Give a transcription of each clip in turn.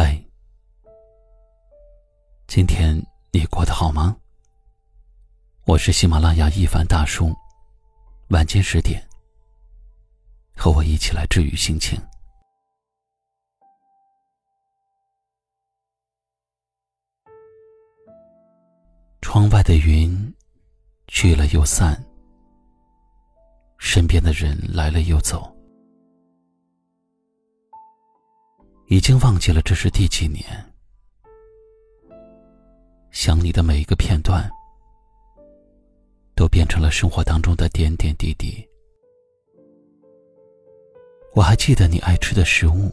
嗨，今天你过得好吗？我是喜马拉雅一凡大叔，晚间十点，和我一起来治愈心情。窗外的云去了又散，身边的人来了又走。已经忘记了这是第几年，想你的每一个片段，都变成了生活当中的点点滴滴。我还记得你爱吃的食物，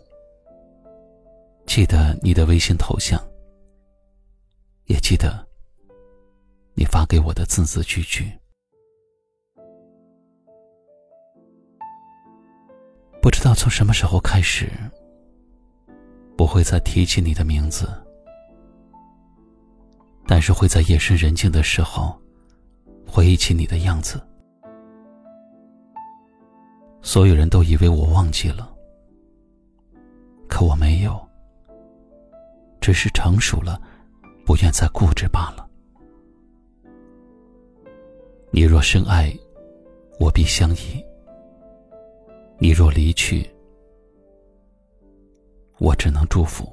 记得你的微信头像，也记得你发给我的字字句句。不知道从什么时候开始。不会再提起你的名字，但是会在夜深人静的时候，回忆起你的样子。所有人都以为我忘记了，可我没有，只是成熟了，不愿再固执罢了。你若深爱，我必相依；你若离去，我只能祝福。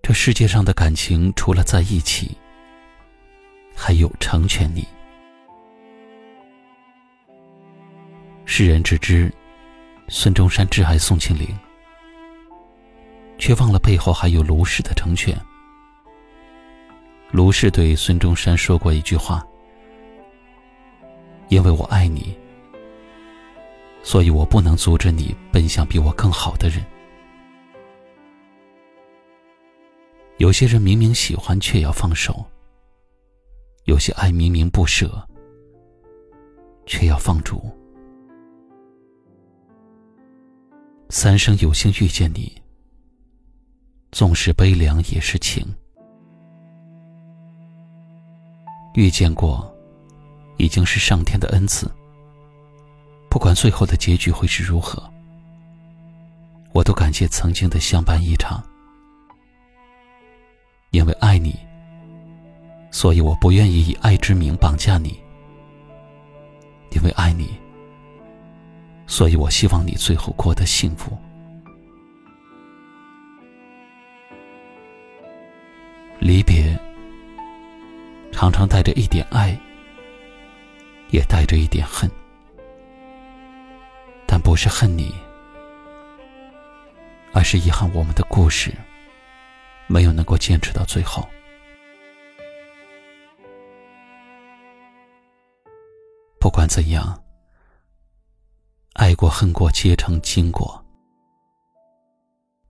这世界上的感情，除了在一起，还有成全你。世人只知孙中山挚爱宋庆龄，却忘了背后还有卢氏的成全。卢氏对孙中山说过一句话：“因为我爱你。”所以我不能阻止你奔向比我更好的人。有些人明明喜欢却要放手，有些爱明明不舍却要放逐。三生有幸遇见你，纵使悲凉也是情。遇见过，已经是上天的恩赐。不管最后的结局会是如何，我都感谢曾经的相伴一场。因为爱你，所以我不愿意以爱之名绑架你；因为爱你，所以我希望你最后过得幸福。离别，常常带着一点爱，也带着一点恨。不是恨你，而是遗憾我们的故事没有能够坚持到最后。不管怎样，爱过恨过皆成经过。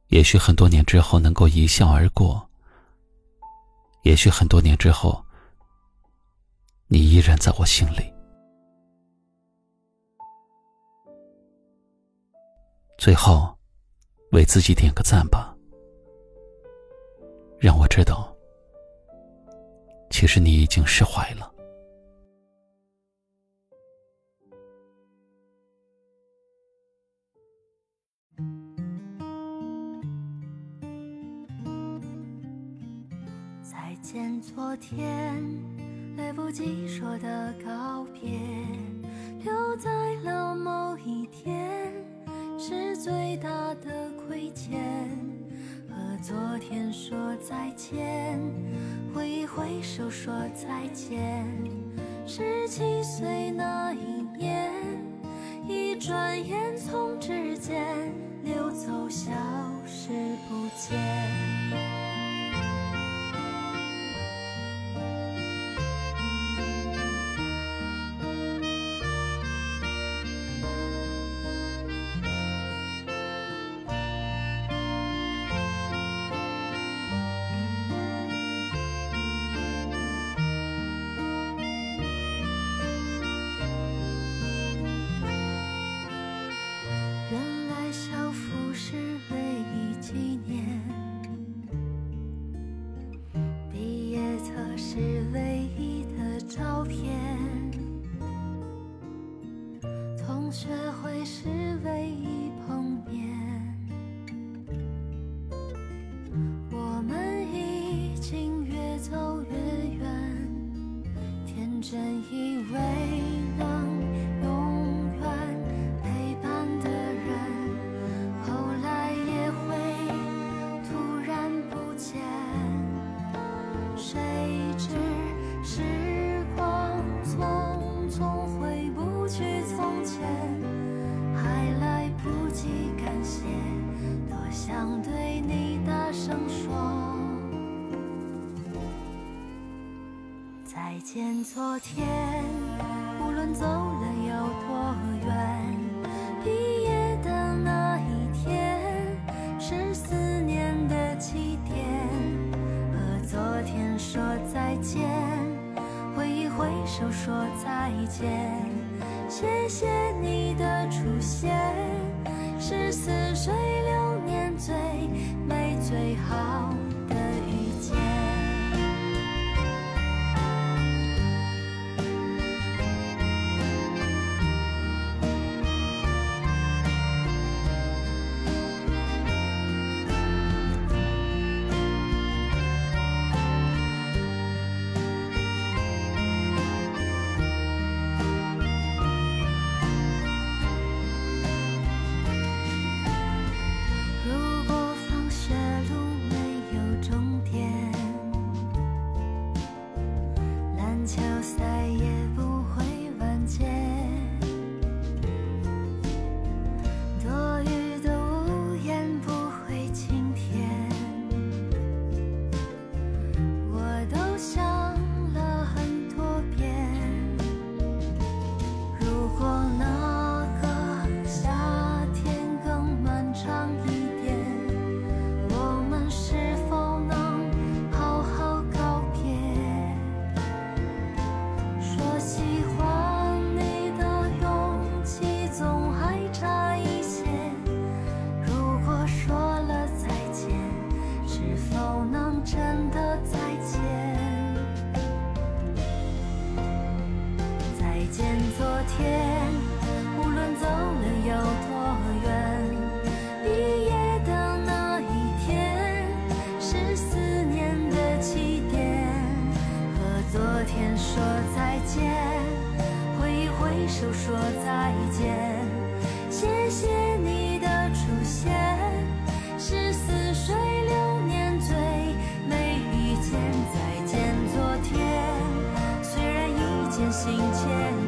也许很多年之后能够一笑而过，也许很多年之后，你依然在我心里。最后，为自己点个赞吧，让我知道，其实你已经释怀了。再见，昨天，来不及说的告别，留在了某一天。是最大的亏欠，和昨天说再见，挥一挥手说再见。十七岁那一年，一转眼从指尖溜走，消失不见。身影昨天无论走了有多远毕业的那一天是思念的起点和昨天。说再见挥一挥手说再见谢谢你的出现是似水流年最美最好心牵